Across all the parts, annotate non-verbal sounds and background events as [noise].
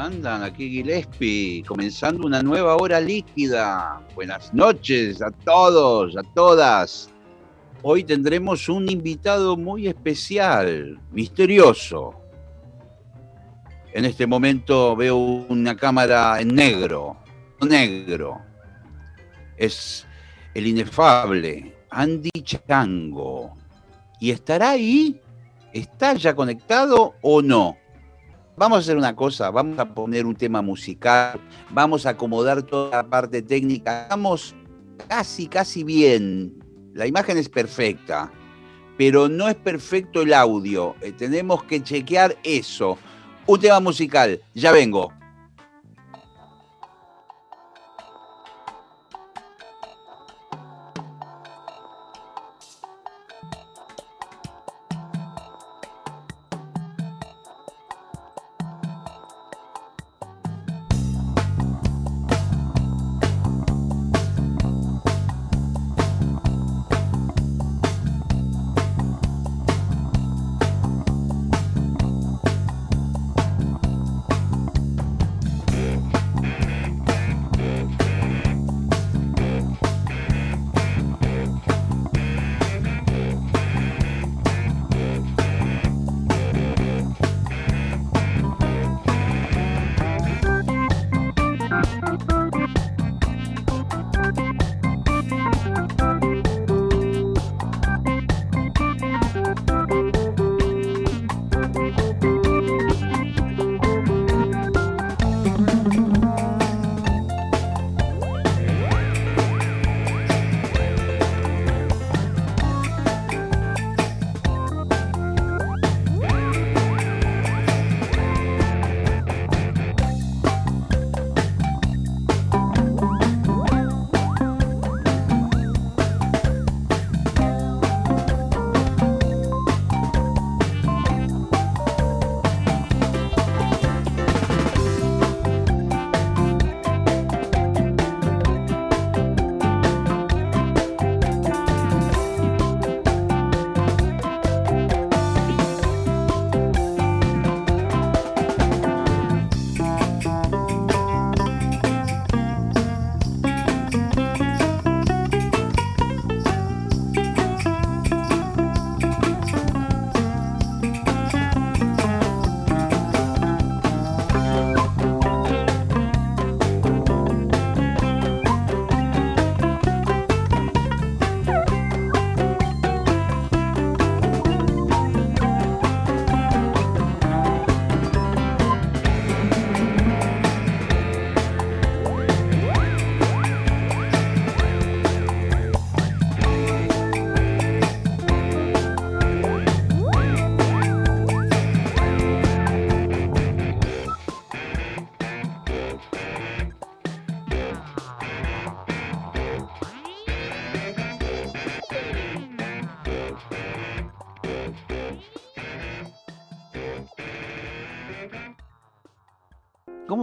Andan? Aquí Gillespie, comenzando una nueva hora líquida. Buenas noches a todos, a todas. Hoy tendremos un invitado muy especial, misterioso. En este momento veo una cámara en negro, negro. Es el inefable Andy Chango. ¿Y estará ahí? ¿Está ya conectado o no? Vamos a hacer una cosa, vamos a poner un tema musical, vamos a acomodar toda la parte técnica, vamos casi, casi bien. La imagen es perfecta, pero no es perfecto el audio. Eh, tenemos que chequear eso. Un tema musical, ya vengo.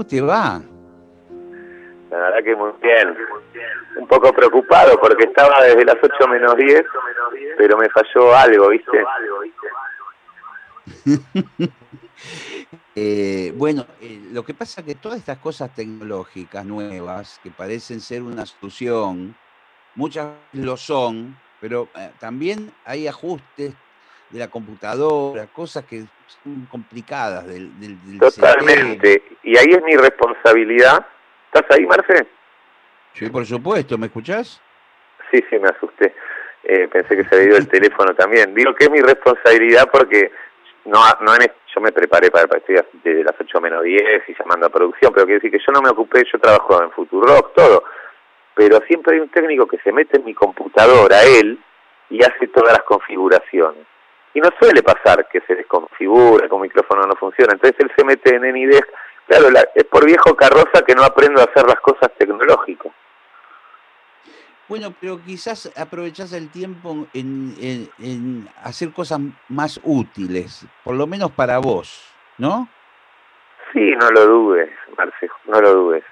Te va? La verdad que muy bien. Un poco preocupado porque estaba desde las 8 menos 10, pero me falló algo, ¿viste? [laughs] eh, bueno, eh, lo que pasa es que todas estas cosas tecnológicas nuevas, que parecen ser una solución, muchas lo son, pero eh, también hay ajustes de la computadora, cosas que son complicadas del, del, Totalmente. Y ahí es mi responsabilidad. ¿Estás ahí, Marce? Sí, por supuesto. ¿Me escuchás? Sí, sí, me asusté. Eh, pensé que se había ido el [laughs] teléfono también. Digo que es mi responsabilidad porque no, no yo me preparé para el estoy desde las 8 menos 10 y llamando a producción, pero quiero decir que yo no me ocupé, yo trabajo en Futurock, todo. Pero siempre hay un técnico que se mete en mi computadora, él, y hace todas las configuraciones. Y no suele pasar que se desconfigura, que un micrófono no funciona. Entonces él se mete en Anydesk, claro, es por viejo carroza que no aprendo a hacer las cosas tecnológicas. Bueno, pero quizás aprovechás el tiempo en, hacer cosas más útiles, por lo menos para vos, ¿no? Sí, no lo dudes, Marce, no lo dudes.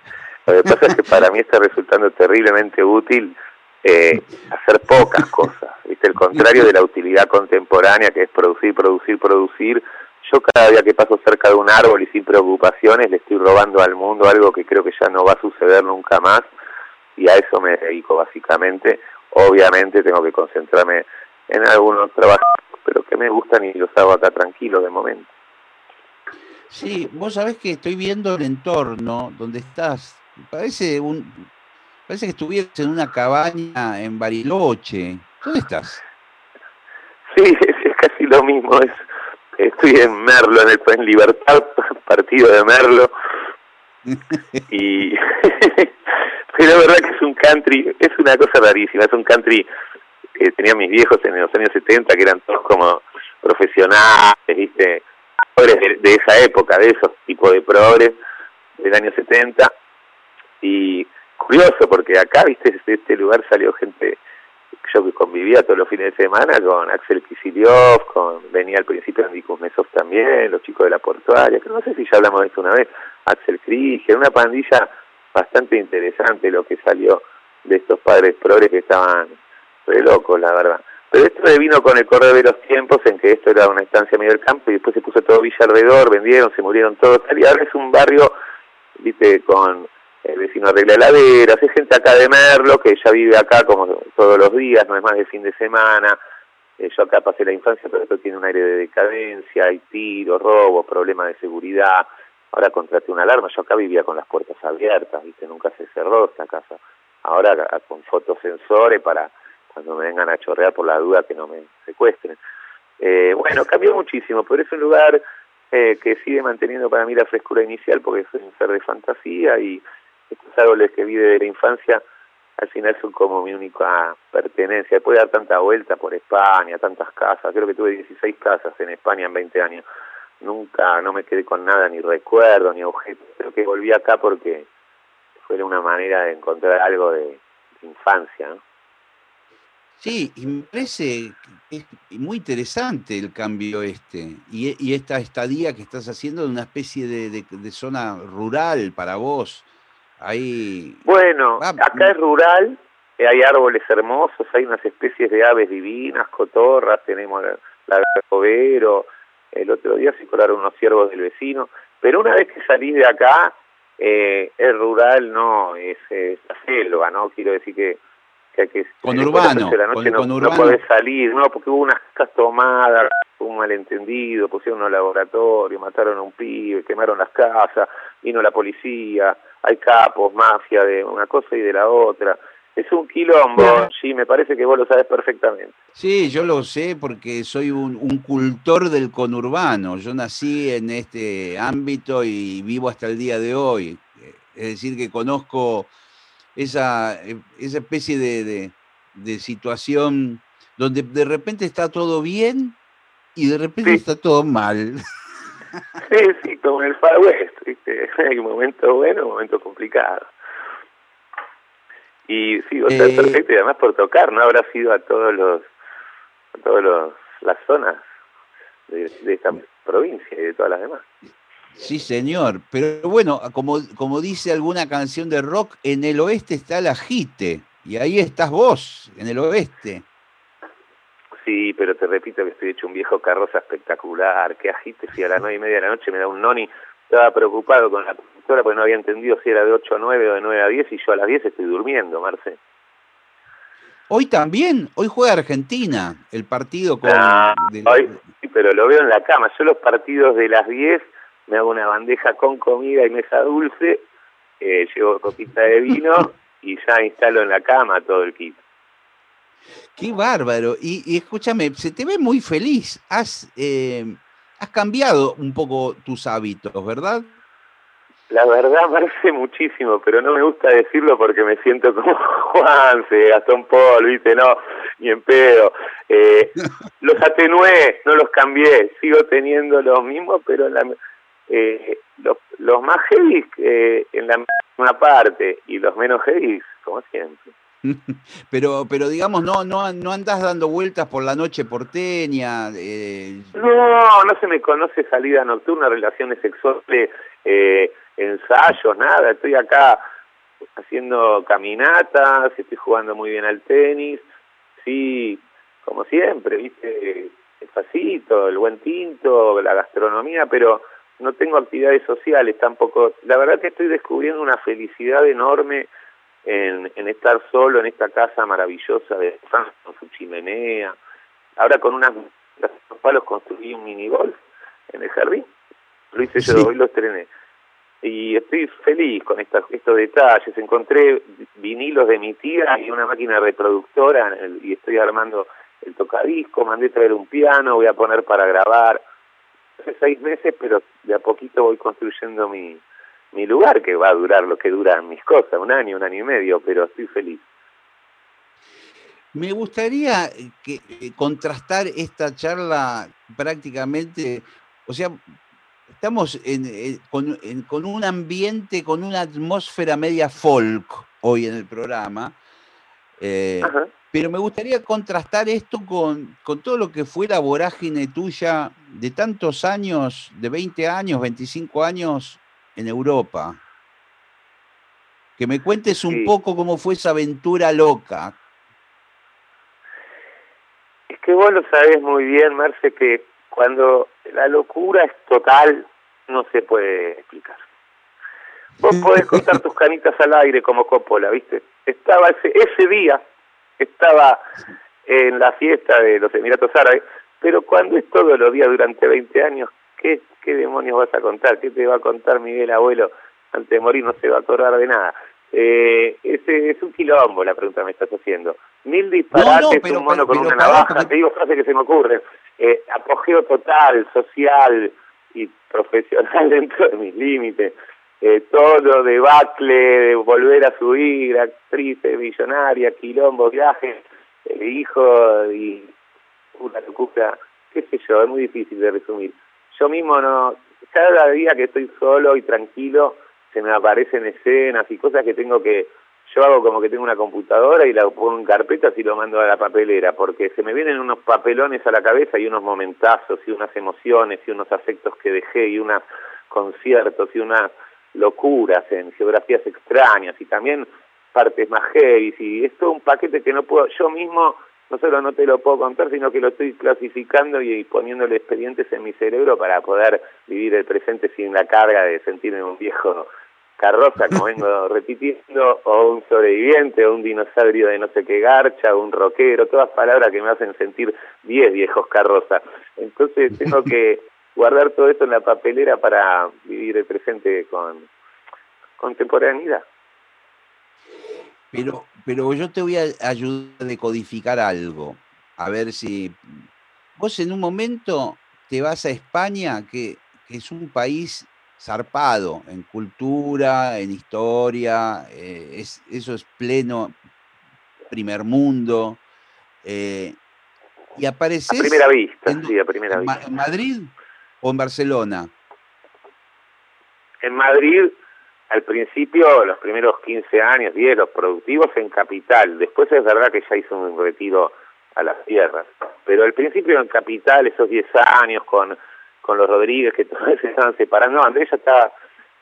Lo que pasa es que para mí está resultando terriblemente útil eh, hacer pocas cosas, ¿viste? El contrario de la utilidad contemporánea que es producir, producir, producir. Yo cada día que paso cerca de un árbol y sin preocupaciones le estoy robando al mundo algo que creo que ya no va a suceder nunca más y a eso me dedico básicamente. Obviamente tengo que concentrarme en algunos trabajos, pero que me gustan y los hago acá tranquilo de momento. Sí, vos sabés que estoy viendo el entorno donde estás. Parece un parece que estuvieras en una cabaña en Bariloche. ¿Dónde estás? Sí, [laughs] es, casi lo mismo. Es, estoy en Merlo, en el en Libertad, [laughs] partido de Merlo. [laughs] y pero la verdad que es un country, es una cosa rarísima, es un country que tenía mis viejos en los años 70, que eran todos como profesionales, ¿viste? De, de esa época, de esos tipos de progres del año 70. Y curioso, porque acá, ¿viste? De este lugar salió gente, yo que convivía todos los fines de semana con Axel Kicillof, con, venía al principio Andy Mesov también, los chicos de la portuaria, que no sé si ya hablamos de esto una vez, Axel Krieger, una pandilla bastante interesante lo que salió de estos padres progres que estaban re locos, la verdad. Pero esto vino con el correr de los tiempos en que esto era una estancia medio del campo y después se puso todo villa alrededor, vendieron, se murieron todos. Y ahora es un barrio, viste, con el vecino arregla heladeras, hay gente acá de Merlo que ya vive acá como todos los días, no es más de fin de semana. Eh, yo acá pasé la infancia, pero esto tiene un aire de decadencia, hay tiros, robos, problemas de seguridad Ahora contraté una alarma, yo acá vivía con las puertas abiertas, ¿viste? Nunca se cerró esta casa. Ahora con fotosensores para cuando me vengan a chorrear por la duda que no me secuestren. Eh, bueno, cambió muchísimo, pero es un lugar eh, que sigue manteniendo para mí la frescura inicial porque soy un ser de fantasía y estos árboles que vi de la infancia al final son como mi única pertenencia. Después de dar tanta vuelta por España, tantas casas, creo que tuve 16 casas en España en 20 años nunca, no me quedé con nada, ni recuerdo, ni objeto. Creo que volví acá porque fue una manera de encontrar algo de, infancia. Sí, y me parece muy interesante el cambio este y, esta estadía que estás haciendo de una especie de, zona rural para vos. Ahí... Bueno, acá es rural, hay árboles hermosos, hay unas especies de aves divinas, cotorras, tenemos la, la el otro día se colaron unos ciervos del vecino, pero una vez que salís de acá, eh, es rural, no, es, la selva, ¿no? Quiero decir que, que, que con urbano, la noche no, no podés salir, no, porque hubo unas casas tomadas, un malentendido, pusieron un laboratorio, mataron a un pibe, quemaron las casas, vino la policía, hay capos, mafia de una cosa y de la otra. Es un quilombo, sí, me parece que vos lo sabes perfectamente. Sí, yo lo sé porque soy un, cultor del conurbano. Yo nací en este ámbito y vivo hasta el día de hoy. Es decir, que conozco esa, esa especie de, de, situación donde de repente está todo bien y de repente está todo mal. [laughs] Sí, sí, como en el Far West, Hay momentos buenos, momentos complicados. Y sí, o sea, eh, perfecto, y además por tocar, ¿no? Habrá sido a todos los, a todos los, las zonas de, esta provincia y de todas las demás. Sí, señor, pero bueno, como, como dice alguna canción de rock, en el oeste está el ajite, y ahí estás vos, en el oeste. Sí, pero te repito que estoy hecho un viejo carroza espectacular, que agite, si a las nueve y media de la noche me da un noni, estaba preocupado con la porque no había entendido si era de 8 a 9 o de 9 a 10 y yo a las 10 estoy durmiendo, Marce. Hoy también, hoy juega Argentina, el partido con... Ah, hoy, sí, pero lo veo en la cama. Yo los partidos de las 10 me hago una bandeja con comida y mesa dulce, eh, llevo copita de vino y ya instalo en la cama todo el kit. Qué bárbaro. Y, escúchame, se te ve muy feliz. Has, eh, has cambiado un poco tus hábitos, ¿verdad? La verdad [laughs] parece muchísimo, pero no me gusta decirlo porque me siento como [laughs] Juanse, Gastón Paul, viste, no, ni en pedo. Eh, [laughs] los atenué, no los cambié, sigo teniendo los mismos, pero la, eh, los, los más heavy eh, en la misma parte y los menos heavy, como siempre. [laughs] pero, pero digamos, no, no, no andás dando vueltas por la noche porteña. Eh... No, no se me conoce salida nocturna, relaciones sexuales, eh, ensayos, nada. Estoy acá haciendo caminatas, estoy jugando muy bien al tenis, sí, como siempre, viste, el pasito, el buen tinto, la gastronomía, pero no tengo actividades sociales tampoco. La verdad que estoy descubriendo una felicidad enorme en, en estar solo en esta casa maravillosa de San con su chimenea. Ahora con unas palos construí un mini golf en el jardín. Lo hice yo, hoy lo estrené. Y estoy feliz con esta, estos detalles. Encontré vinilos de mi tía y una máquina reproductora y estoy armando el tocadisco. Mandé traer un piano, voy a poner para grabar. Hace seis meses, pero de a poquito voy construyendo mi, mi lugar, que va a durar lo que duran mis cosas, un año, un año y medio, pero estoy feliz. Me gustaría que, eh, contrastar esta charla prácticamente, o sea, estamos en, con, con, un ambiente, con una atmósfera media folk hoy en el programa, eh, pero me gustaría contrastar esto con, con todo lo que fue la vorágine tuya de tantos años, de 20 años, 25 años en Europa. Que me cuentes un poco cómo fue esa aventura loca. Es que vos lo sabés muy bien, Marce, que cuando la locura es total, no se puede explicar. Vos podés contar [laughs] tus canitas al aire como Coppola, ¿viste? Estaba ese, ese día, estaba en la fiesta de los Emiratos Árabes, pero cuando es todos los días durante 20 años, ¿qué, ¿qué demonios vas a contar? ¿Qué te va a contar Miguel Abuelo? Antes de morir no se va a acordar de nada. Eh, ese es un quilombo la pregunta que me estás haciendo. Mil disparates, un mono con una navaja, te digo frases que se me ocurren. Eh, apogeo total, social y profesional [laughs] dentro de mis límites. Eh, todo debacle, de volver a subir, actriz millonaria, quilombo, viajes, el hijo y una locura, qué sé yo, es muy difícil de resumir. Yo mismo no, cada día que estoy solo y tranquilo, se me aparecen escenas y cosas que tengo que, yo hago como que tengo una computadora y la pongo en carpetas y lo mando a la papelera, porque se me vienen unos papelones a la cabeza y unos momentazos y unas emociones y unos afectos que dejé y unos conciertos y unas locuras en geografías extrañas y también partes más heavy y es todo un paquete que no puedo, yo mismo no solo no te lo puedo contar, sino que lo estoy clasificando y poniéndole expedientes en mi cerebro para poder vivir el presente sin la carga de sentirme un viejo carroza, como vengo [laughs] repitiendo, o un sobreviviente, o un dinosaurio de no sé qué garcha, o un rockero, todas palabras que me hacen sentir diez viejos carrozas. Entonces tengo que guardar todo esto en la papelera para vivir el presente con contemporaneidad. Pero, pero yo te voy a ayudar a decodificar algo. A ver si. Vos en un momento te vas a España, que, es un país zarpado en cultura, en historia, eh, es, eso es pleno primer mundo. Eh, y apareces. A primera vista, sí, a primera vista. ¿En Madrid o en Barcelona? En Madrid al principio, los primeros 15 años, 10, los productivos en capital. Después es verdad que ya hizo un retiro a las tierras. Pero al principio en capital, esos 10 años con, con los Rodríguez, que [laughs] todos se estaban separando. No, Andrés ya estaba,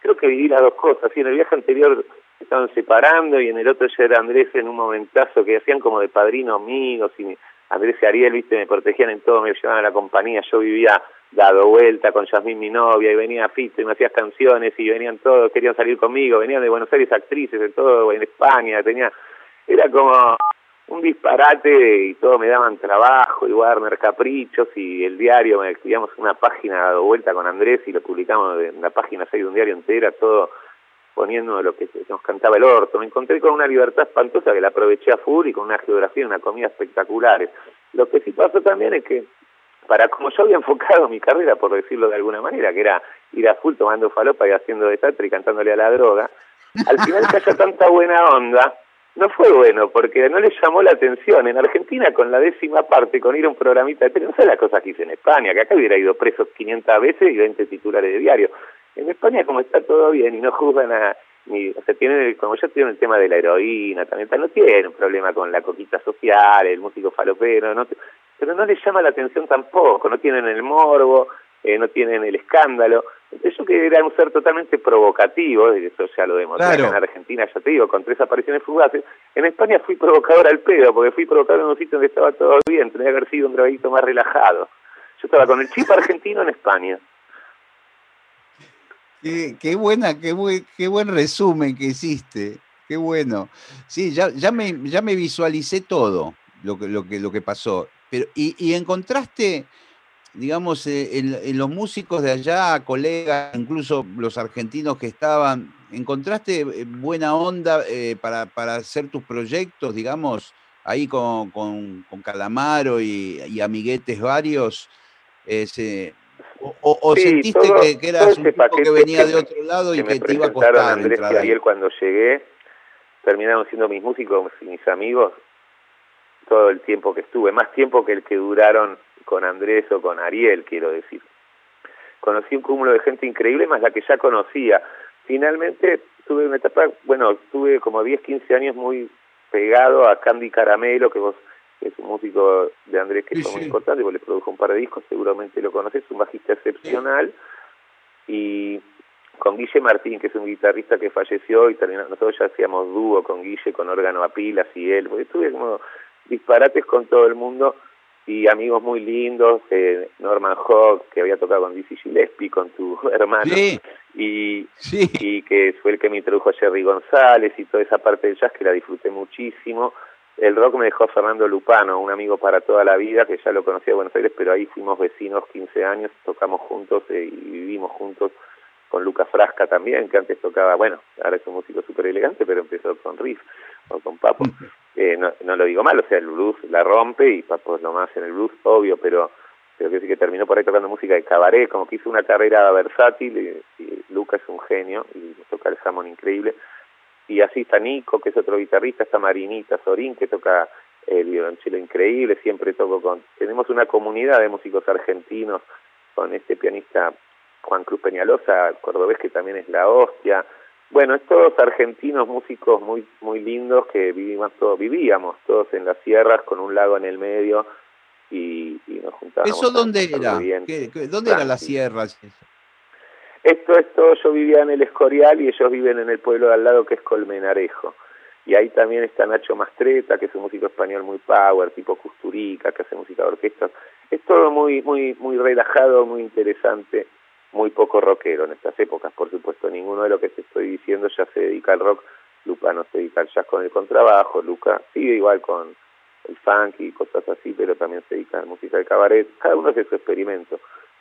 creo que viví las dos cosas. Sí, en el viaje anterior se estaban separando y en el otro ya era Andrés en un momentazo que hacían como de padrino amigos y Andrés y Ariel, viste, me protegían en todo, me llevaban a la compañía. Yo vivía dado vuelta con Yasmín, mi novia, y venía Fito y me hacías canciones y venían todos, querían salir conmigo, venían de Buenos Aires actrices, de todo, en España, tenía, era como un disparate y todos me daban trabajo y Warner Caprichos y el diario, me escribíamos una página dado vuelta con Andrés y lo publicamos en la página 6 de un diario entera, todo poniendo lo que nos cantaba el orto. Me encontré con una libertad espantosa que la aproveché a full y con una geografía y una comida espectaculares. Lo que sí pasó también es que para como yo había enfocado mi carrera, por decirlo de alguna manera, que era ir a full tomando falopa y haciendo desastre y cantándole a la droga. Al final que haya tanta buena onda, no fue bueno, porque no le llamó la atención. En Argentina, con la décima parte, con ir a un programita de tele, no sé las cosas que hice en España, que acá hubiera ido preso 500 veces y 20 titulares de diario. En España, como está todo bien y no juzgan a. Ni, o sea, tiene, como ya tiene el tema de la heroína, también no tiene un problema con la coquita social, el músico falopero, no, pero no le llama la atención tampoco, no tienen el morbo, eh, no tienen el escándalo. Yo que era un ser totalmente provocativo, eso ya lo vemos en Argentina, ya te digo, con tres apariciones fugaces. En España fui provocador al pedo, porque fui provocador en un sitio donde estaba todo bien, tenía que haber sido un grabadito más relajado. Yo estaba con el chip argentino en España. Qué, buena, qué, qué buen resumen que hiciste. Qué bueno. Sí, ya, ya, me, ya me visualicé todo lo que, lo que, lo que pasó. Pero, y, y encontraste digamos, eh, en, los músicos de allá, colegas, incluso los argentinos que estaban, ¿encontraste eh, buena onda eh, para, para, hacer tus proyectos, digamos, ahí con, con, Calamaro y, amiguetes varios? o, sentiste que, eras un tipo que venía de otro lado y que, te iba a costar Andrés y Ariel cuando llegué, terminaron siendo mis músicos y mis amigos todo el tiempo que estuve, más tiempo que el que duraron con Andrés o con Ariel, quiero decir. Conocí un cúmulo de gente increíble, más la que ya conocía. Finalmente tuve una etapa, bueno, tuve como 10, 15 años muy pegado a Candy Caramelo, que vos es un músico de Andrés que es muy importante, porque le produjo un par de discos, seguramente lo conoces, un bajista excepcional, y con Guille Martín, que es un guitarrista que falleció, y terminó, nosotros ya hacíamos dúo con Guille, con órgano a pilas y él, porque tuve como disparates con todo el mundo, y amigos muy lindos, eh, Norman Hawk, que había tocado con Dizzy Gillespie, con tu [laughs] hermano, Y, y que fue el que me introdujo a Jerry González y toda esa parte del jazz que la disfruté muchísimo. El rock me dejó Fernando Lupano, un amigo para toda la vida, que ya lo conocía de Buenos Aires, pero ahí fuimos vecinos 15 años, tocamos juntos eh, y vivimos juntos con Lucas Frasca también, que antes tocaba, bueno, ahora es un músico súper elegante, pero empezó con Riff o con Papo. Eh, no, no lo digo mal, o sea, el blues la rompe y Papo es lo más en el blues, obvio, pero creo que sí que terminó por ahí tocando música de cabaret, como que hizo una carrera versátil, y, Lucas es un genio y toca el jamón increíble. Y así está Nico, que es otro guitarrista, está Marinita Sorín, que toca el violonchelo increíble, siempre toco con... Tenemos una comunidad de músicos argentinos con este pianista Juan Cruz Peñalosa, cordobés que también es la hostia. Bueno, estos argentinos músicos muy muy lindos que vivimos todos, vivíamos todos en las sierras con un lago en el medio y, nos juntábamos. ¿Eso dónde era? dónde eran las sierras? Esto, esto, yo vivía en el Escorial y ellos viven en el pueblo de al lado que es Colmenarejo. Y ahí también está Nacho Mastreta, que es un músico español muy power, tipo Custurica, que hace música de orquesta. Es todo muy, muy, muy relajado, muy interesante muy poco rockero en estas épocas, por supuesto, ninguno de lo que te estoy diciendo ya se dedica al rock, Luca no se dedica al jazz con el contrabajo, Luca sigue igual con el funk y cosas así, pero también se dedica a la música de cabaret, cada uno hace su experimento,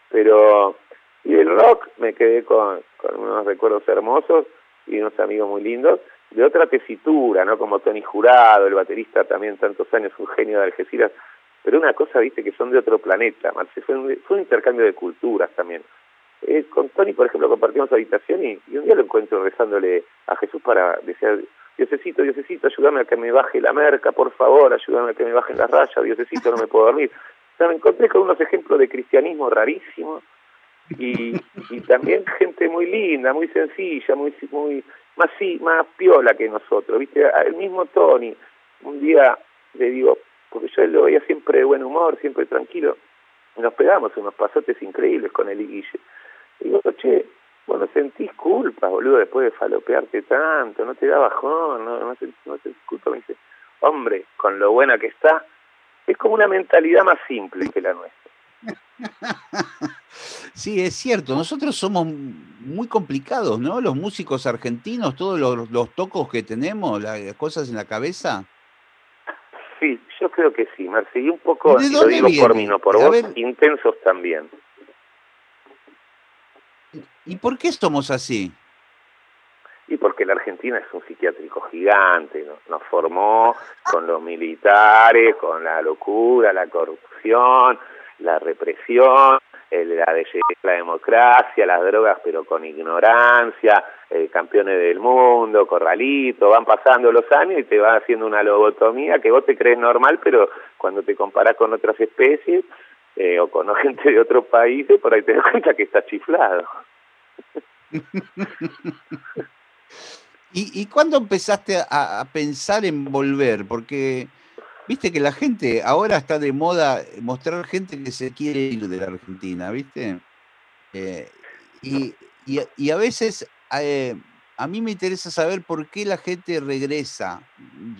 pero y el rock me quedé con, con unos recuerdos hermosos y unos amigos muy lindos, de otra tesitura, ¿no? Como Tony Jurado, el baterista también tantos años, un genio de Algeciras, pero una cosa, viste, que son de otro planeta, Marce, fue un, fue un intercambio de culturas también. Eh, con Tony, por ejemplo, compartimos habitación y, un día lo encuentro rezándole a Jesús para decir, Diosecito, Diosecito, ayúdame a que me baje la merca, por favor, ayúdame a que me bajen las rayas, Diosecito, no me puedo dormir. O sea, me encontré con unos ejemplos de cristianismo rarísimos y, también gente muy linda, muy sencilla, muy muy más sí, más piola que nosotros, ¿viste? El mismo Tony, un día le digo, porque yo lo veía siempre de buen humor, siempre tranquilo, nos pegamos unos pasotes increíbles con él y Guille. Y digo, che, bueno, sentís culpa, boludo, después de falopearte tanto, no te da bajón, no, no, no sentís culpa. Me dice, hombre, con lo buena que está, es como una mentalidad más simple que la nuestra. [laughs] Sí, es cierto, nosotros somos muy complicados, ¿no? Los músicos argentinos, todos los, tocos que tenemos, las cosas en la cabeza. Sí, yo creo que sí, Marci, y un poco, lo digo por mí, no por vos, intensos también. ¿Y por qué somos así? Y porque la Argentina es un psiquiátrico gigante, nos formó con los militares, con la locura, la corrupción, la represión, la de la democracia, las drogas pero con ignorancia, eh, campeones del mundo, corralito, van pasando los años y te va haciendo una lobotomía que vos te crees normal, pero cuando te comparas con otras especies eh, o con [laughs] gente de otros países, por ahí te das cuenta que está chiflado. [laughs] ¿Y, ¿Y cuándo empezaste a, pensar en volver? Porque viste que la gente ahora está de moda mostrar gente que se quiere ir de la Argentina, ¿viste? Eh, y, y, a veces eh, a mí me interesa saber por qué la gente regresa.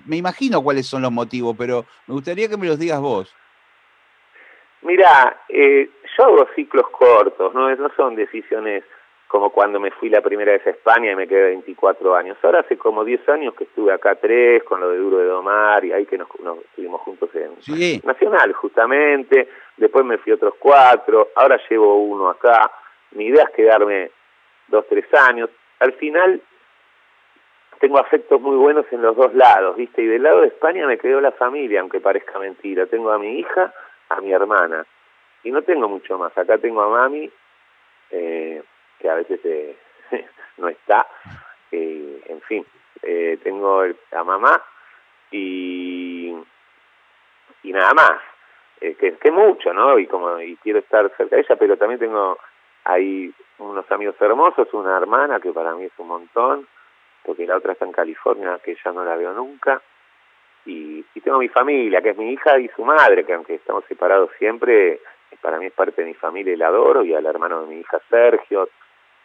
Me imagino cuáles son los motivos, pero me gustaría que me los digas vos. Mira, eh, yo hago ciclos cortos, ¿no? no son decisiones como cuando me fui la primera vez a España y me quedé 24 años. Ahora hace como 10 años que estuve acá tres con lo de Duro de Domar y ahí que nos, estuvimos juntos en Nacional justamente, después me fui otros cuatro, ahora llevo uno acá, mi idea es quedarme dos, tres años. Al final tengo afectos muy buenos en los dos lados, ¿viste? Y del lado de España me quedó la familia, aunque parezca mentira. Tengo a mi hija, a mi hermana. Y no tengo mucho más. Acá tengo a mami, eh, que a veces eh, [laughs] no está. Eh, en fin, eh, tengo a mamá y, y nada más. Eh, que, que mucho, ¿no? Y como y quiero estar cerca de ella, pero también tengo ahí unos amigos hermosos, una hermana que para mí es un montón, porque la otra está en California, que ya no la veo nunca. Y, y tengo mi familia, que es mi hija y su madre, que aunque estamos separados siempre, para mí es parte de mi familia y la adoro, y al hermano de mi hija Sergio,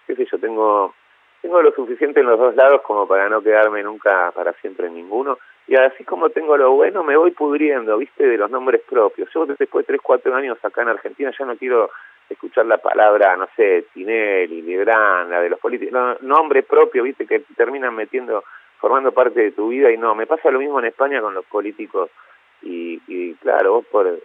qué sé yo, tengo, tengo lo suficiente en los dos lados como para no quedarme nunca para siempre en ninguno. Y así como tengo lo bueno, me voy pudriendo, viste, de los nombres propios. Yo después de tres, cuatro años acá en Argentina ya no quiero escuchar la palabra, no sé, Tinelli, Legrand, la de los políticos, no, nombre propio, viste, que terminan metiendo, formando parte de tu vida y no, me pasa lo mismo en España con los políticos y, y claro, vos por,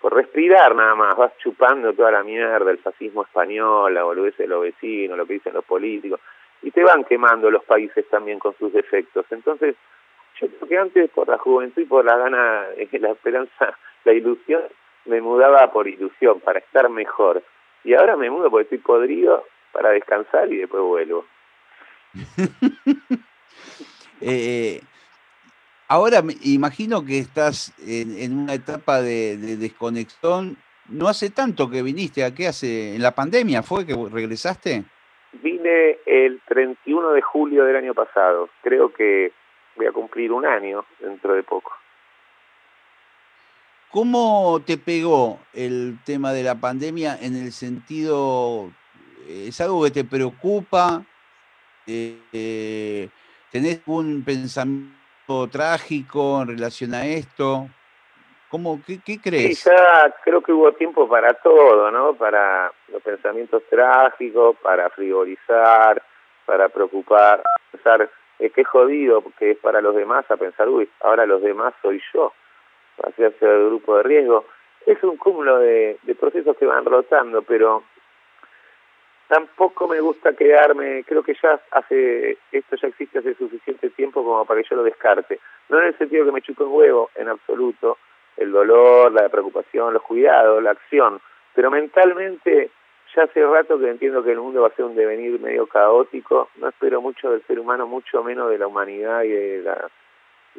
por respirar nada más, vas chupando toda la mierda, el fascismo español, la boludez de los vecinos, lo que dicen los políticos, y te van quemando los países también con sus defectos. Entonces, yo creo que antes por la juventud y por la gana, [laughs] la esperanza, la ilusión, me mudaba por ilusión, para estar mejor. Y ahora me mudo porque estoy podrido para descansar y después vuelvo. [laughs] eh, Ahora imagino que estás en, una etapa de, desconexión. No hace tanto que viniste, ¿a qué hace? ¿En la pandemia fue que regresaste? Vine el 31 de julio del año pasado. Creo que voy a cumplir un año dentro de poco. ¿Cómo te pegó el tema de la pandemia en el sentido, es algo que te preocupa? Eh, eh, ¿Tenés un pensamiento trágico en relación a esto? ¿Cómo, qué, qué crees? Sí, ya creo que hubo tiempo para todo, ¿no? Para los pensamientos trágicos, para frivolizar, para preocupar, pensar eh, qué jodido que es para los demás, a pensar, uy, ahora los demás soy yo, para hacer el grupo de riesgo. Es un cúmulo de, de procesos que van rotando, pero tampoco me gusta quedarme, creo que ya hace, esto ya existe hace suficiente tiempo como para que yo lo descarte. No en el sentido que me chupe un huevo, en absoluto, el dolor, la preocupación, los cuidados, la acción, pero mentalmente ya hace rato que entiendo que el mundo va a ser un devenir medio caótico, no espero mucho del ser humano, mucho menos de la humanidad y de la,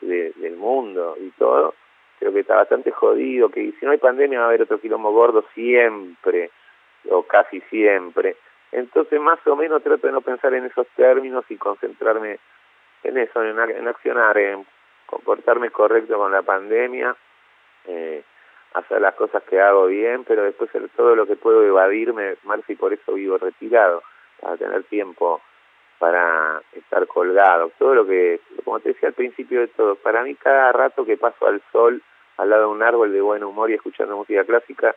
del mundo y todo, creo que está bastante jodido, que si no hay pandemia va a haber otro quilombo gordo siempre, o casi siempre, entonces, más o menos trato de no pensar en esos términos y concentrarme en eso, en, accionar, en comportarme correcto con la pandemia, eh, hacer las cosas que hago bien, pero después todo lo que puedo evadirme, y por eso vivo retirado, para tener tiempo para estar colgado. Todo lo que, como te decía al principio de todo, para mí cada rato que paso al sol, al lado de un árbol de buen humor y escuchando música clásica,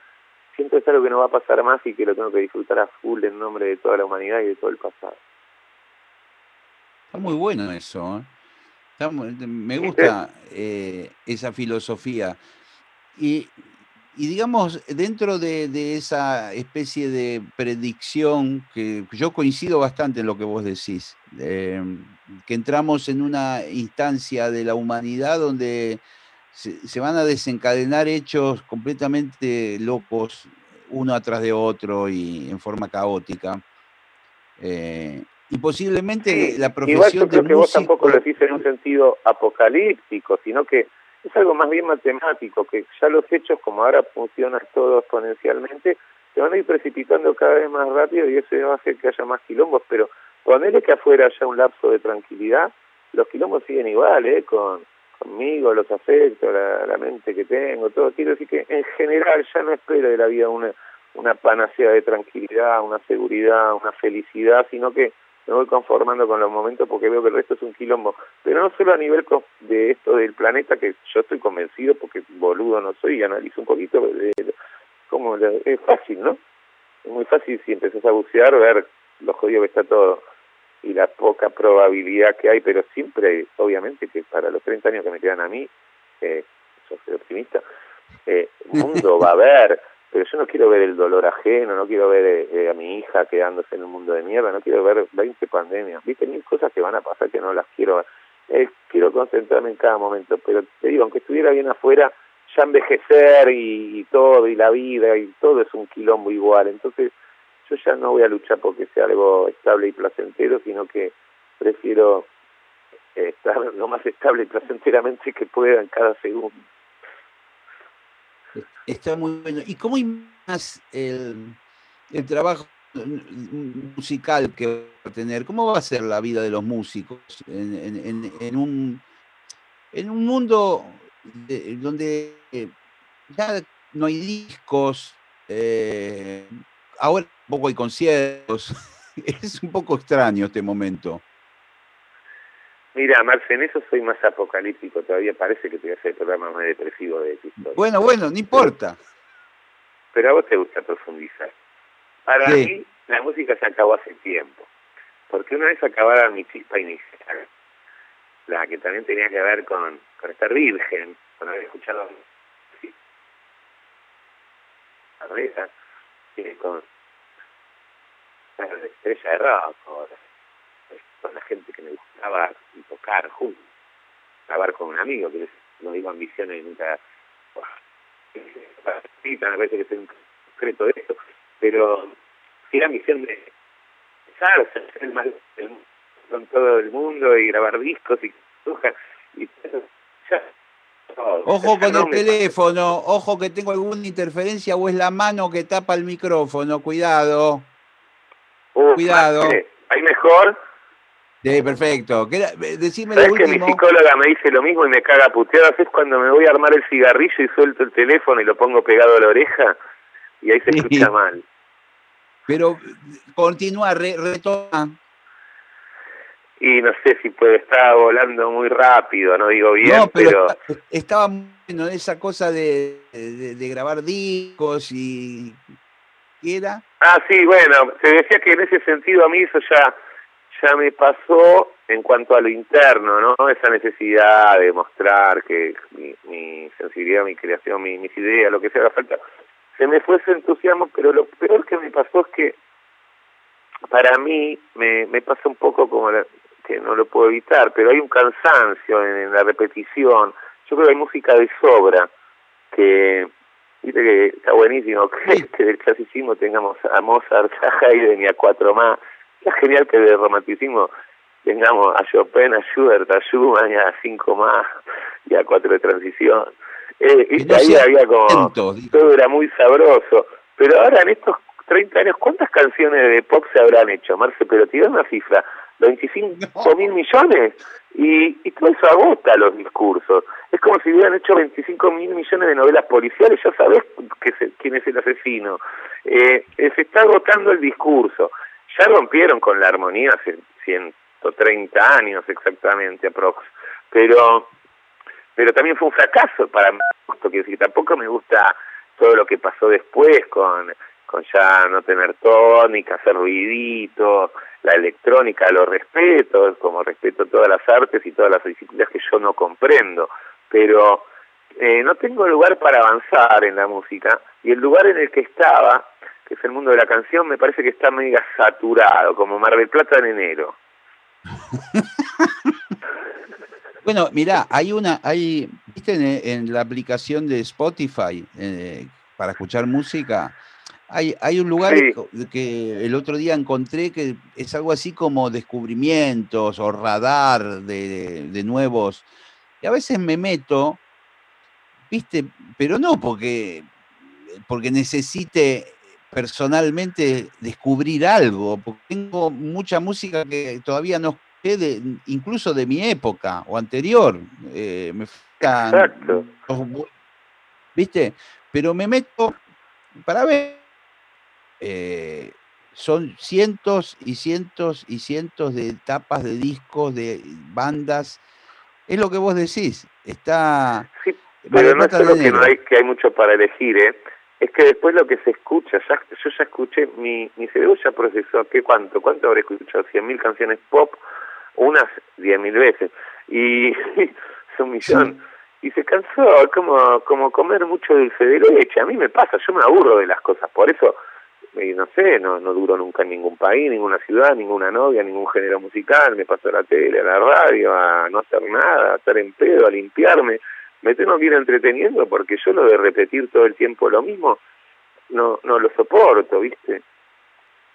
siento es algo que no va a pasar más y que lo tengo que disfrutar a full en nombre de toda la humanidad y de todo el pasado. Está muy bueno eso. ¿eh? me gusta eh, esa filosofía. Y, y digamos, dentro de, esa especie de predicción, que yo coincido bastante en lo que vos decís, que entramos en una instancia de la humanidad donde se, van a desencadenar hechos completamente locos, uno atrás de otro y en forma caótica. Eh, y posiblemente la profesión igual yo que vos tampoco lo decís en un sentido apocalíptico, sino que es algo más bien matemático, que ya los hechos, como ahora funcionan todos exponencialmente, se van a ir precipitando cada vez más rápido y eso va a hacer que haya más quilombos, pero ponerle que afuera haya un lapso de tranquilidad, los quilombos siguen igual, ¿eh? Con, conmigo, los afectos, la, mente que tengo, todo. Quiero decir que en general ya no espero de la vida una, una panacea de tranquilidad, una seguridad, una felicidad, sino que me voy conformando con los momentos porque veo que el resto es un quilombo. Pero no solo a nivel de esto del planeta, que yo estoy convencido porque boludo no soy y analizo un poquito de, cómo es fácil, ¿no? Es muy fácil si empezás a bucear, ver lo jodido que está todo y la poca probabilidad que hay, pero siempre, obviamente, que para los 30 años que me quedan a mí, eh, yo soy optimista, eh, [laughs] mundo va a haber, pero yo no quiero ver el dolor ajeno, no quiero ver eh, a mi hija quedándose en un mundo de mierda, no quiero ver 20 pandemias, viste, mil cosas que van a pasar que no las quiero ver. Eh, quiero concentrarme en cada momento, pero te digo, aunque estuviera bien afuera, ya envejecer y, y todo, y la vida, y todo es un quilombo igual, entonces yo ya no voy a luchar porque sea algo estable y placentero, sino que prefiero eh, estar lo más estable y placenteramente que pueda en cada segundo. Está muy bueno. ¿Y cómo más el, el trabajo musical que va a tener? ¿Cómo va a ser la vida de los músicos en, en, un, en un mundo donde ya no hay discos? Eh, ahora poco hay conciertos. [laughs] es un poco extraño este momento. Mira, Marce, en eso soy más apocalíptico todavía. Parece que te voy a hacer el programa más depresivo de tu historia. Bueno, bueno, no importa. Pero a vos te gusta profundizar. Para mí, la música se acabó hace tiempo. Porque una vez acabara mi chispa inicial, la que también tenía que ver con, con estar virgen, con haber escuchado sí, con de estrella de rock, con la gente que me gustaba tocar juntos, grabar con un amigo, que no digo ambiciones nunca, me parece que es un concreto de eso, pero sí la misión de empezar, ser el más con todo el mundo y grabar discos y y ya Ojo con el teléfono, ojo que tengo alguna interferencia o es la mano que tapa el micrófono, cuidado. Cuidado. ¿Hay mejor? Sí, perfecto. Decime ¿Sabes que mi psicóloga me dice lo mismo y me caga puteadas? Es cuando me voy a armar el cigarrillo y suelto el teléfono y lo pongo pegado a la oreja y ahí se escucha mal. Pero continúa, retoma. Y no sé si puede estar volando muy rápido, no digo bien, no, pero, Estaba bueno, esa cosa de, de grabar discos y era? Ah, sí, bueno, se decía que en ese sentido a mí eso ya, ya me pasó en cuanto a lo interno, ¿no? Esa necesidad de mostrar que mi, mi sensibilidad, mi creación, mi, mis ideas, lo que sea, la falta, se me fue ese entusiasmo, pero lo peor que me pasó es que para mí me, me pasa un poco como que no lo puedo evitar, pero hay un cansancio en la repetición. Yo creo que hay música de sobra que Viste que está buenísimo que, que del clasicismo tengamos a Mozart, a Haydn y a cuatro más. Está genial que del romanticismo tengamos a Chopin, a Schubert, a Schumann y a cinco más y a cuatro de transición. Eh, ahí había como... todo era muy sabroso. Pero ahora en estos 30 años, ¿cuántas canciones de pop se habrán hecho, Marce? Pero te una cifra, 25 mil millones y, y todo eso agota los discursos. Es como si hubieran hecho 25 mil millones de novelas policiales, ya sabes que quién es el asesino. Eh, eh, se está agotando el discurso. Ya rompieron con la armonía hace 130 años exactamente, aprox. Pero, pero también fue un fracaso para mí. Quiero decir, tampoco me gusta todo lo que pasó después con con ya no tener tónica, hacer ruidito, la electrónica lo respeto, como respeto todas las artes y todas las disciplinas que yo no comprendo, pero eh, no tengo lugar para avanzar en la música y el lugar en el que estaba, que es el mundo de la canción, me parece que está mega saturado, como Mar del Plata en enero. [laughs] bueno, mira, hay una, hay, viste en, la aplicación de Spotify eh, para escuchar música, hay, hay un lugar que el otro día encontré que es algo así como descubrimientos o radar de, de nuevos. Y a veces me meto, viste, pero no porque, porque necesite personalmente descubrir algo, porque tengo mucha música que todavía no escuché, incluso de mi época o anterior. Eh, me Exacto. ¿Viste? Pero me meto para ver. Eh, son cientos y cientos y cientos de tapas de discos, de bandas. Es lo que vos decís. Está. Sí, pero no es solo que no hay, que hay mucho para elegir, ¿eh? es que después lo que se escucha, ya, yo ya escuché, mi, mi cerebro ya procesó, ¿qué cuánto? ¿Cuánto habré escuchado? ¿Cien mil canciones pop? Unas diez mil veces. Y es [laughs] un millón. Y se cansó, como, como comer mucho dulce de leche. A mí me pasa, yo me aburro de las cosas. Por eso, y no sé, no, no duro nunca en ningún país, ninguna ciudad, ninguna novia, ningún género musical. Me paso a la tele, a la radio, a no hacer nada, a estar en pedo, a limpiarme me tengo que ir entreteniendo porque yo lo de repetir todo el tiempo lo mismo no, no lo soporto, ¿viste?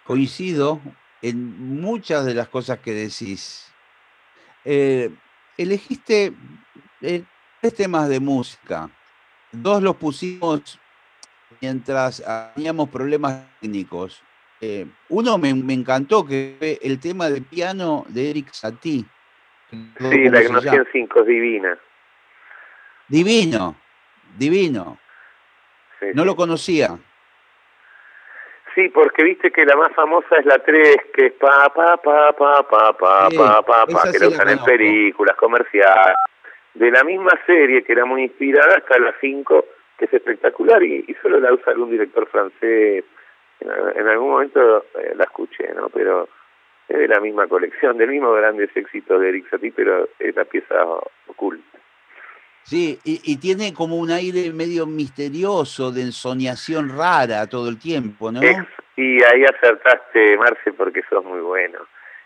Coincido en muchas de las cosas que decís. Eh, elegiste eh, tres temas de música. Dos los pusimos mientras ah, teníamos problemas técnicos. Eh, uno me, encantó que fue el tema de piano de Eric Satie. Sí, la Ignorancia 5 es divina. Divino, divino. No lo conocía. Sí, porque viste que la más famosa es la 3, que es pa, pa, pa, pa, pa, pa, sí, pa, pa, pa que lo usan en películas comerciales. De la misma serie que era muy inspirada hasta la 5, que es espectacular, y, solo la usa algún director francés. En, algún momento eh, la escuché, ¿no? Pero es de la misma colección, del mismo grandes éxitos de Eric Satie, pero es la pieza oculta. Sí, y, tiene como un aire medio misterioso, de ensoñación rara todo el tiempo, ¿no? y ahí acertaste, Marce, porque sos muy bueno.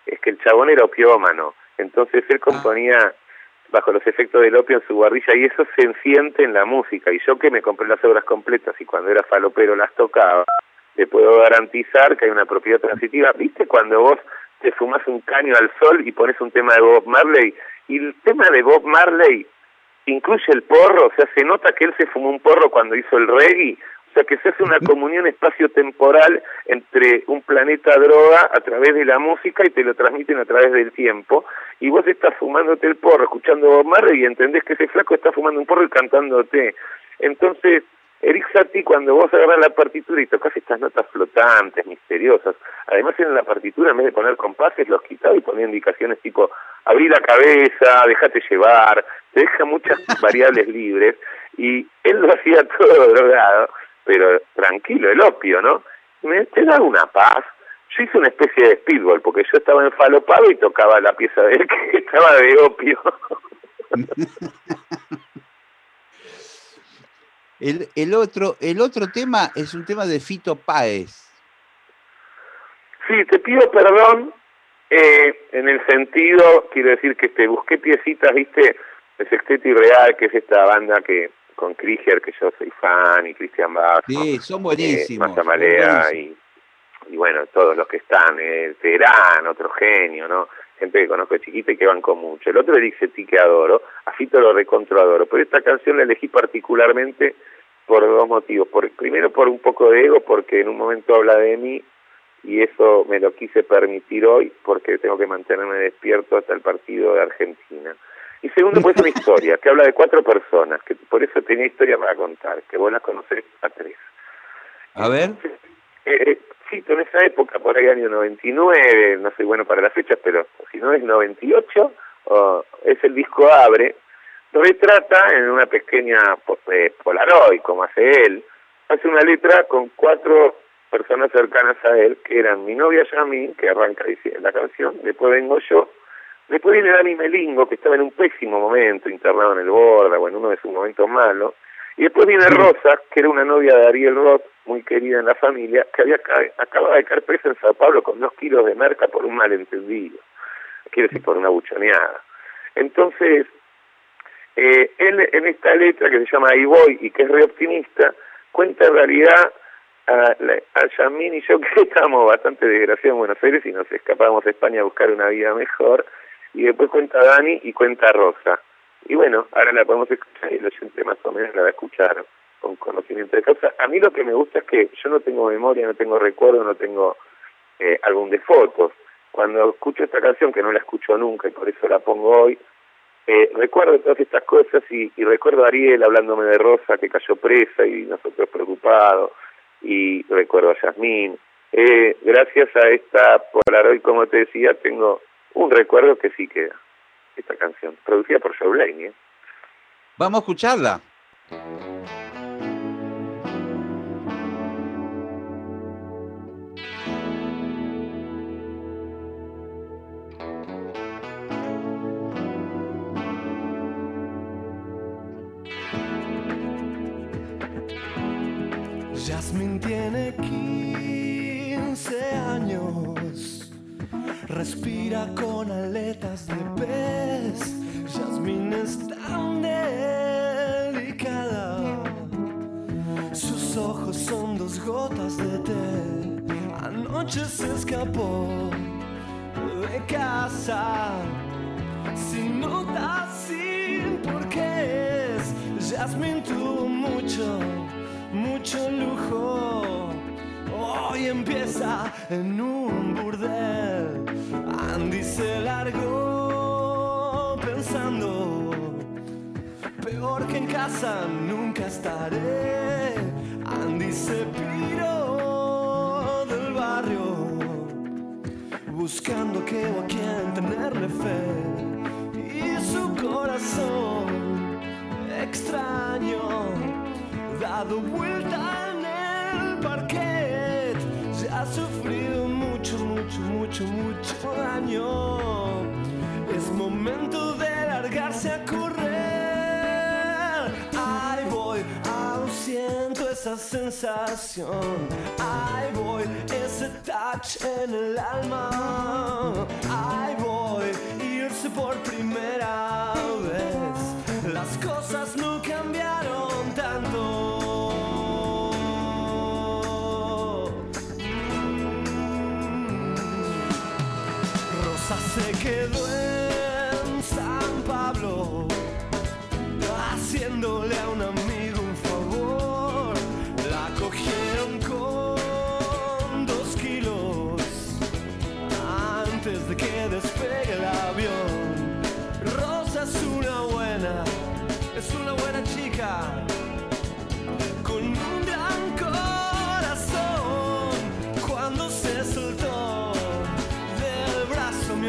Es que el chabón era opiómano, entonces él ah. Bajo los efectos del opio en su guarrilla y eso se enciende en la música. Y yo que me compré las obras completas y cuando era falopero las tocaba, te puedo garantizar que hay una propiedad transitiva. ¿Viste cuando vos te fumas un caño al sol y pones un tema de Bob Marley? Y el tema de Bob Marley incluye el porro, o sea, se nota que él se fumó un porro cuando hizo el reggae, o sea, que se hace una comunión espacio-temporal entre un planeta droga a través de la música y te lo transmiten a través del tiempo, y vos estás fumándote el porro, escuchando Bob Marley y entendés que ese flaco está fumando un porro y cantándote. Entonces, Eric Satie, cuando vos agarras la partitura y tocas estas notas flotantes, misteriosas, además en la partitura, en vez de poner compases, los quitaba y ponía indicaciones tipo, abrí la cabeza, déjate llevar, te deja muchas [laughs] variables libres, y él lo hacía todo drogado, pero tranquilo, el opio, ¿no? Me, te da una paz. Yo hice una especie de speedball, porque yo estaba enfalopado y tocaba la pieza de él [laughs] que estaba de opio. [laughs] El, el, otro, el otro tema es un tema de Fito Páez. Sí, te pido perdón eh, en el sentido, quiero decir que te busqué piecitas, viste, de Sexteto Irreal, que es esta banda que con Krieger, que yo soy fan, y Cristian Bach. Sí, son buenísimos. Malea y, y bueno, todos los que están, eh, Terán, otro genio, ¿no? Gente que conozco de chiquita y que banco mucho. El otro dice ti que adoro, a Fito lo recontro adoro, pero esta canción la elegí particularmente por dos motivos. Por, primero por un poco de ego, porque en un momento habla de mí y eso me lo quise permitir hoy porque tengo que mantenerme despierto hasta el partido de Argentina. Y segundo, pues [laughs] una historia que habla de cuatro personas, que por eso tenía historia para contar, que vos las conocés a tres. A ver. Eh, eh en esa época, por ahí año 99, no soy bueno para las fechas, pero si no es 98, es el disco Abre, retrata en una pequeña eh, Polaroid, como hace él, hace una letra con cuatro personas cercanas a él, que eran mi novia Yami, que arranca la canción, después vengo yo, después viene Dani Melingo, que estaba en un pésimo momento, internado en el Borda, o en uno de sus momentos malos, y después viene Rosa, que era una novia de Ariel Roth, muy querida en la familia, que había acababa de caer presa en Sao Paulo con dos kilos de merca por un malentendido, quiere decir por una buchoneada. Entonces, eh, él en esta letra que se llama Ahí voy y que es re optimista, cuenta en realidad a, a Yasmín y yo [laughs] que estábamos bastante desgraciados en Buenos Aires y nos escapábamos a España a buscar una vida mejor, y después cuenta Dani y cuenta Rosa. Y bueno, ahora la podemos escuchar y el oyente más o menos la va a escuchar con conocimiento de causa. A mí lo que me gusta es que yo no tengo memoria, no tengo recuerdo, no tengo eh, álbum de fotos. Cuando escucho esta canción, que no la escucho nunca y por eso la pongo hoy, eh, recuerdo todas estas cosas y, recuerdo a Ariel hablándome de Rosa que cayó presa y nosotros preocupados y recuerdo a Yasmín. Eh, gracias a esta Polaroid, como te decía, tengo un recuerdo que sí queda, esta canción, producida por Joe Blaney. ¿eh? Vamos a escucharla. Respira con aletas de pez. Jasmine es tan delicada, sus ojos son dos gotas de té. Anoche se escapó de casa, sin notas, sin porqués. Jasmine tuvo mucho mucho lujo. Hoy empieza en un burdel. Andy se largó pensando, peor que en casa nunca estaré. Andy se piró del barrio, buscando que o a quien tenerle fe. Y su corazón extraño dado vuelta mucho, mucho, mucho, daño. Es momento de largarse a correr. Ahí voy, aún siento esa sensación. Ahí voy, ese touch en el alma. Ahí voy, irse por primera vez. Se quedó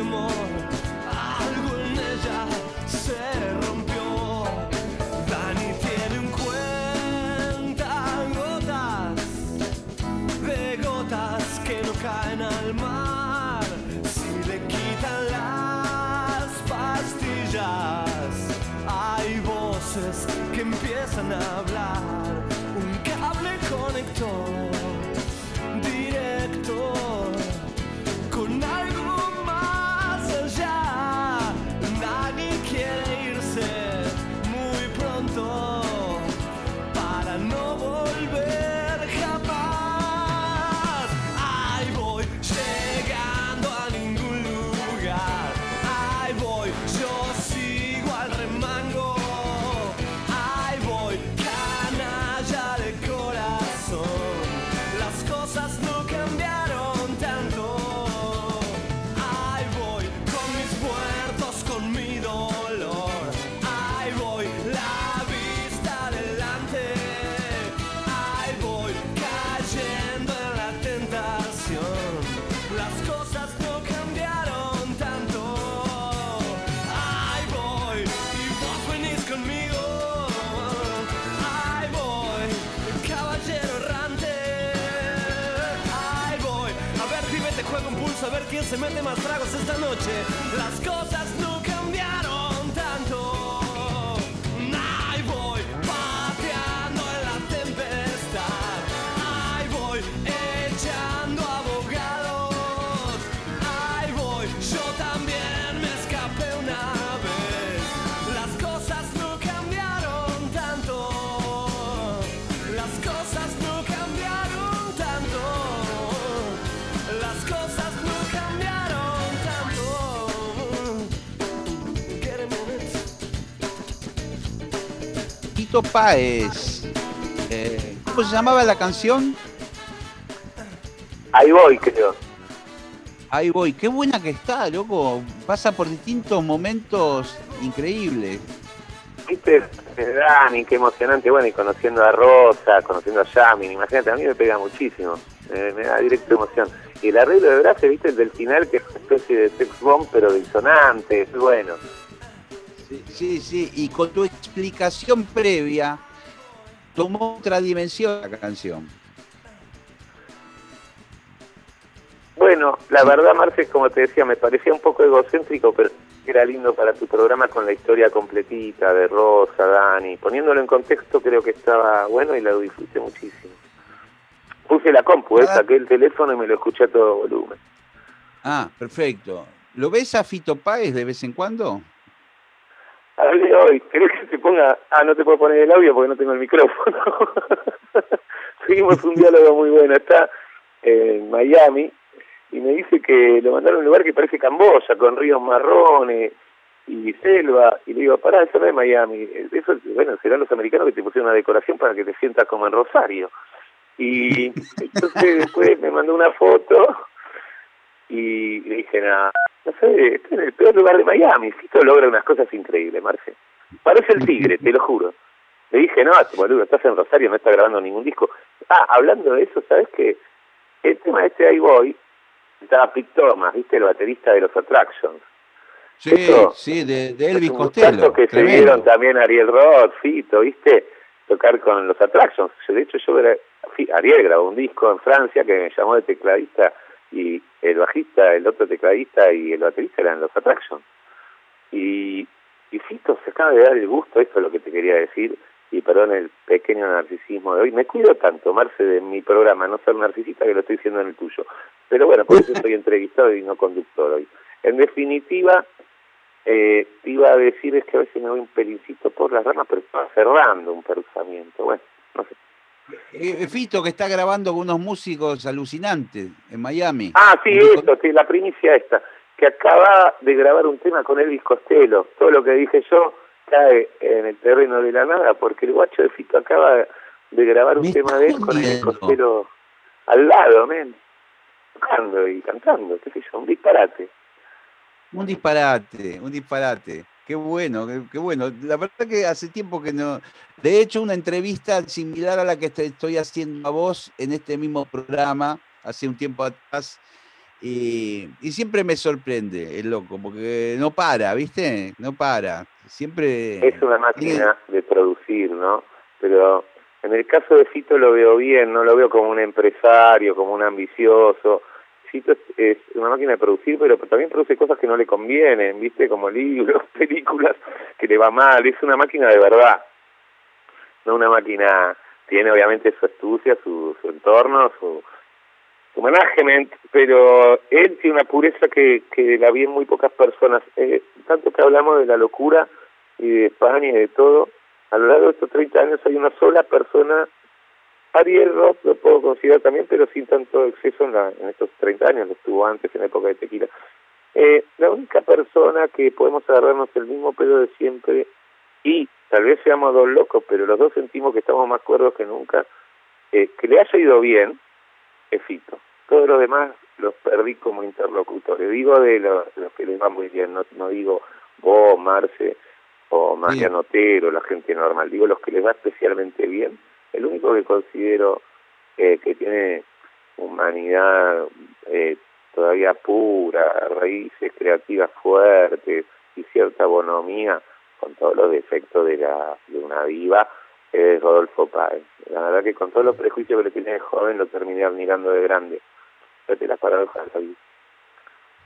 algo en ella se rompió. Dani tiene un cuenta gotas de gotas que no caen al mar. Si le quitan las pastillas, hay voces que empiezan a hablar. Quién se mete más tragos esta noche. Las cosas Fito Páez. Eh, ¿Cómo se llamaba la canción? Ahí voy, creo. Ahí voy. Qué buena que está, loco. Pasa por distintos momentos increíbles. Viste, Dani, qué emocionante. Bueno, y conociendo a Rosa, conociendo a Yamin, imagínate, a mí me pega muchísimo. Eh, me da directa emoción. Y el arreglo de Brace, viste, el del final, que es una especie de sex bomb, pero disonante, es bueno. Sí, sí, sí. Y con tu explicación previa, tomó otra dimensión la canción. Bueno, la verdad, Marce, como te decía, me parecía un poco egocéntrico, pero era lindo para tu programa con la historia completita de Rosa, Dani. Poniéndolo en contexto, creo que estaba bueno y la disfruté muchísimo. Puse la compu, eh, Ah. saqué el teléfono y me lo escuché a todo volumen. Ah, perfecto. ¿Lo ves a Fito Páez de vez en cuando? Hable hoy, ¿querés que te ponga? Ah, no te puedo poner el audio porque no tengo el micrófono. [laughs] Seguimos un diálogo muy bueno. Está en Miami y me dice que lo mandaron a un lugar que parece Camboya, con ríos marrones y selva. Y le digo, pará, eso no es Miami. Eso, bueno, serán los americanos que te pusieron una decoración para que te sientas como en Rosario. Y entonces después me mandó una foto y le dije, no, no sé, estoy en el peor lugar de Miami. Fito logra unas cosas increíbles, Marce. Parece el tigre, te lo juro. Le dije, no, boludo, estás en Rosario, no estás grabando ningún disco. Ah, hablando de eso, ¿sabes qué? El tema de este Ahí Voy, estaba Pete Thomas, ¿viste? El baterista de los Attractions. Sí, sí, de, Elvis Costello. que se vieron también Ariel Roth, Fito, ¿viste? Tocar con los Attractions. De hecho, yo fi- Ariel grabó un disco en Francia que me llamó de tecladista y el bajista, el otro tecladista y el baterista eran los Attractions. Y, y Fito se acaba de dar el gusto, esto es lo que te quería decir, y perdón el pequeño narcisismo de hoy. Me cuido tanto, Marce, de mi programa, no ser narcisista que lo estoy diciendo en el tuyo. Pero bueno, por eso soy entrevistado y no conductor hoy. En definitiva, eh, te iba a decir es que a veces me voy un pelincito por las ramas, pero estaba cerrando un pensamiento. Bueno, no sé. Eh, Fito que está grabando con unos músicos alucinantes en Miami. Ah, sí, esto, sí, la primicia esta, que acaba de grabar un tema con Elvis Costello. Todo lo que dije yo cae en el terreno de la nada, porque el guacho de Fito acaba de grabar un tema de él con Elvis. Costello al lado, men. Tocando y cantando, qué sé yo, un disparate. Un disparate, un disparate. Qué bueno, qué, qué bueno. La verdad que hace tiempo que no. De hecho, una entrevista similar a la que te estoy haciendo a vos en este mismo programa, hace un tiempo atrás. Y, y siempre me sorprende el loco, porque no para, ¿viste? No para. Siempre. Es una máquina de producir, ¿no? Pero en el caso de Fito lo veo bien, no lo veo como un empresario, como un ambicioso. Es, es una máquina de producir, pero también produce cosas que no le convienen, ¿viste? Como libros, [laughs] películas, que le va mal. Es una máquina de verdad, no una máquina... Tiene obviamente su astucia, su, su entorno, su, su management, pero él tiene una pureza que, que la vi en muy pocas personas. Eh, tanto que hablamos de la locura y de España y de todo, a lo largo de estos 30 años hay una sola persona, Ariel Roth lo puedo considerar también, pero sin tanto exceso en, la, en estos 30 años, lo estuvo antes en la época de Tequila. Eh, la única persona que podemos agarrarnos el mismo pedo de siempre y tal vez seamos dos locos, pero los dos sentimos que estamos más cuerdos que nunca, eh, que le haya ido bien, es Fito. Todos los demás los perdí como interlocutores. Digo de los, los que les va muy bien, no, no digo vos, Marce, o Mariano Otero, la gente normal. Digo los que les va especialmente bien. El único que considero eh, que tiene humanidad eh, todavía pura, raíces creativas fuertes y cierta bonomía, con todos los defectos de, la, de una diva, es Rodolfo Páez. La verdad que con todos los prejuicios que le tiene de joven lo terminé admirando de grande. Fíjate las paradojas.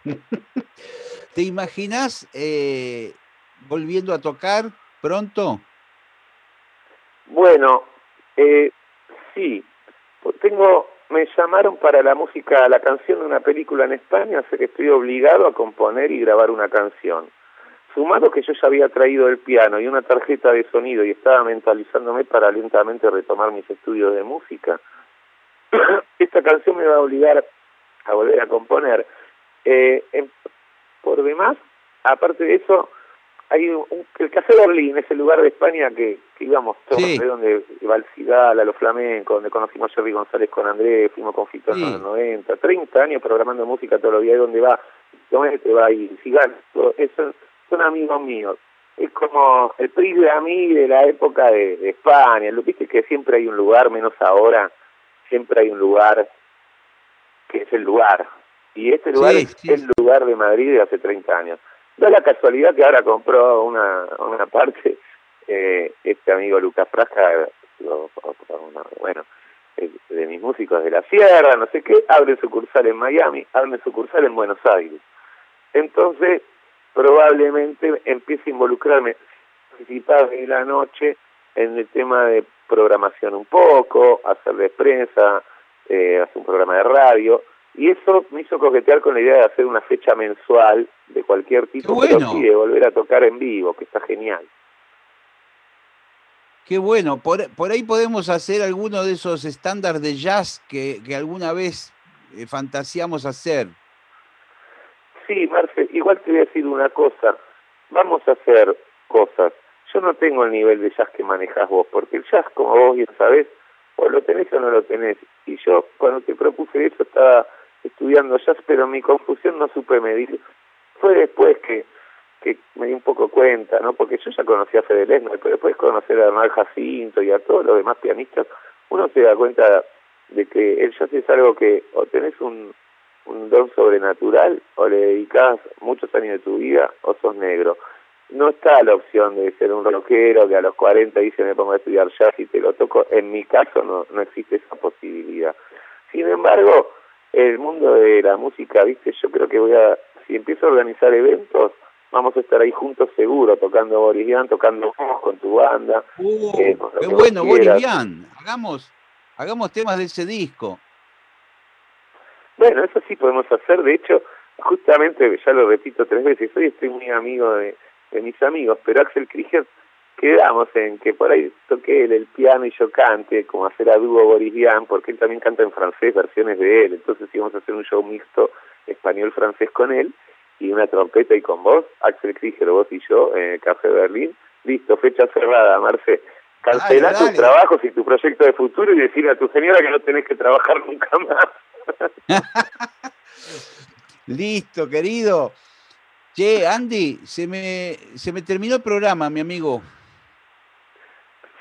[laughs] ¿Te imaginas eh, volviendo a tocar pronto? Bueno, eh, sí. Pues Tengo, me llamaron para la música, la canción de una película en España, así que estoy obligado a componer y grabar una canción. Sumado que yo ya había traído el piano y una tarjeta de sonido y estaba mentalizándome para lentamente retomar mis estudios de música, [clears throat] esta canción me va a obligar a volver a componer. Eh, en- por demás, aparte de eso, hay un, el Café Berlín es el lugar de España que, íbamos todos, de donde va el Cigal, a los flamencos, donde conocimos a Jerry González con Andrés, fuimos con Fito en los 90, 30 años programando música todos los días, donde va, donde te va y Cigal, eso, son amigos míos. Es como el PRI de a mí de la época de, España, lo viste que siempre hay un lugar, menos ahora, siempre hay un lugar que es el lugar. Y este lugar es el lugar de Madrid de hace 30 años. Da la casualidad que ahora compró una, una parte, eh, este amigo Lucas Frasca, bueno, de mis músicos de la sierra, no sé qué, abre sucursal en Miami, abre sucursal en Buenos Aires. Entonces, probablemente empiece a involucrarme, participar de la noche en el tema de programación un poco, hacer de prensa, eh, hacer un programa de radio, y eso me hizo coquetear con la idea de hacer una fecha mensual de cualquier tipo, pero sí de volver a tocar en vivo, que está genial. Qué bueno, por, ahí podemos hacer alguno de esos estándares de jazz que, alguna vez eh, fantaseamos hacer. Sí, Marce, igual te voy a decir una cosa, vamos a hacer cosas. Yo no tengo el nivel de jazz que manejas vos, porque el jazz, como vos bien sabés, o lo tenés o no lo tenés. Y yo, cuando te propuse eso, estaba estudiando jazz, pero mi confusión no supe medir. Fue después que, que me di un poco cuenta, ¿no? Porque yo ya conocía a Fede pero después de conocer a Hernán Jacinto y a todos los demás pianistas, uno se da cuenta de que el jazz es algo que o tenés un, un don sobrenatural o le dedicás muchos años de tu vida o sos negro. No está la opción de ser un rockero que a los 40 dice me pongo a estudiar jazz y te lo toco. En mi caso no, no existe esa posibilidad. Sin embargo, el mundo de la música, viste, yo creo que voy a, si empiezo a organizar eventos, vamos a estar ahí juntos seguro, tocando Borivian, tocando con tu banda. Uh, eh, qué bueno, Borivian, hagamos, hagamos temas de ese disco. Bueno, eso sí podemos hacer, de hecho, justamente, ya lo repito tres veces, hoy estoy muy amigo de, de mis amigos, pero Axel Krieger quedamos en que por ahí toque él el piano y yo cante, como hacer a dúo Borivian, porque él también canta en francés versiones de él, entonces íbamos a hacer un show mixto español-francés con él, y una trompeta y con vos, Axel Krieger, vos y yo, en el Café Berlín, listo, fecha cerrada, Marce, cancela tus trabajos y tu proyecto de futuro y decirle a tu señora que no tenés que trabajar nunca más. [laughs] listo, querido. Che, Andy, se me, se me terminó el programa, mi amigo.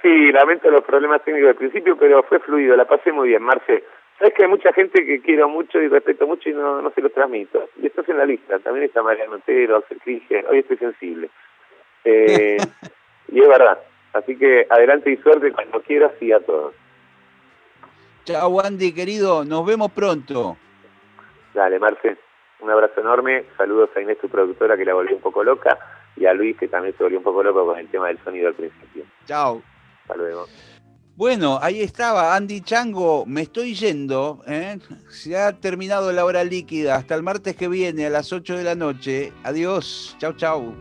Sí, lamento los problemas técnicos del principio, pero fue fluido, la pasé muy bien, Marce. Sabes que hay mucha gente que quiero mucho y respeto mucho y no, no se lo transmito. Y estás en la lista, también está María Notero, Axel Krige, hoy estoy sensible. Eh, [laughs] y es verdad. Así que adelante y suerte cuando quieras y a todos. Chao Andy, querido, nos vemos pronto. Dale, Marce, un abrazo enorme, saludos a Inés, tu productora, que la volvió un poco loca, y a Luis, que también se volvió un poco loco con el tema del sonido al principio. Chao. Hasta luego. Bueno, ahí estaba Andy Chango, me estoy yendo, ¿eh? se ha terminado la hora líquida, hasta el martes que viene a las 8 de la noche. Adiós, chau chau.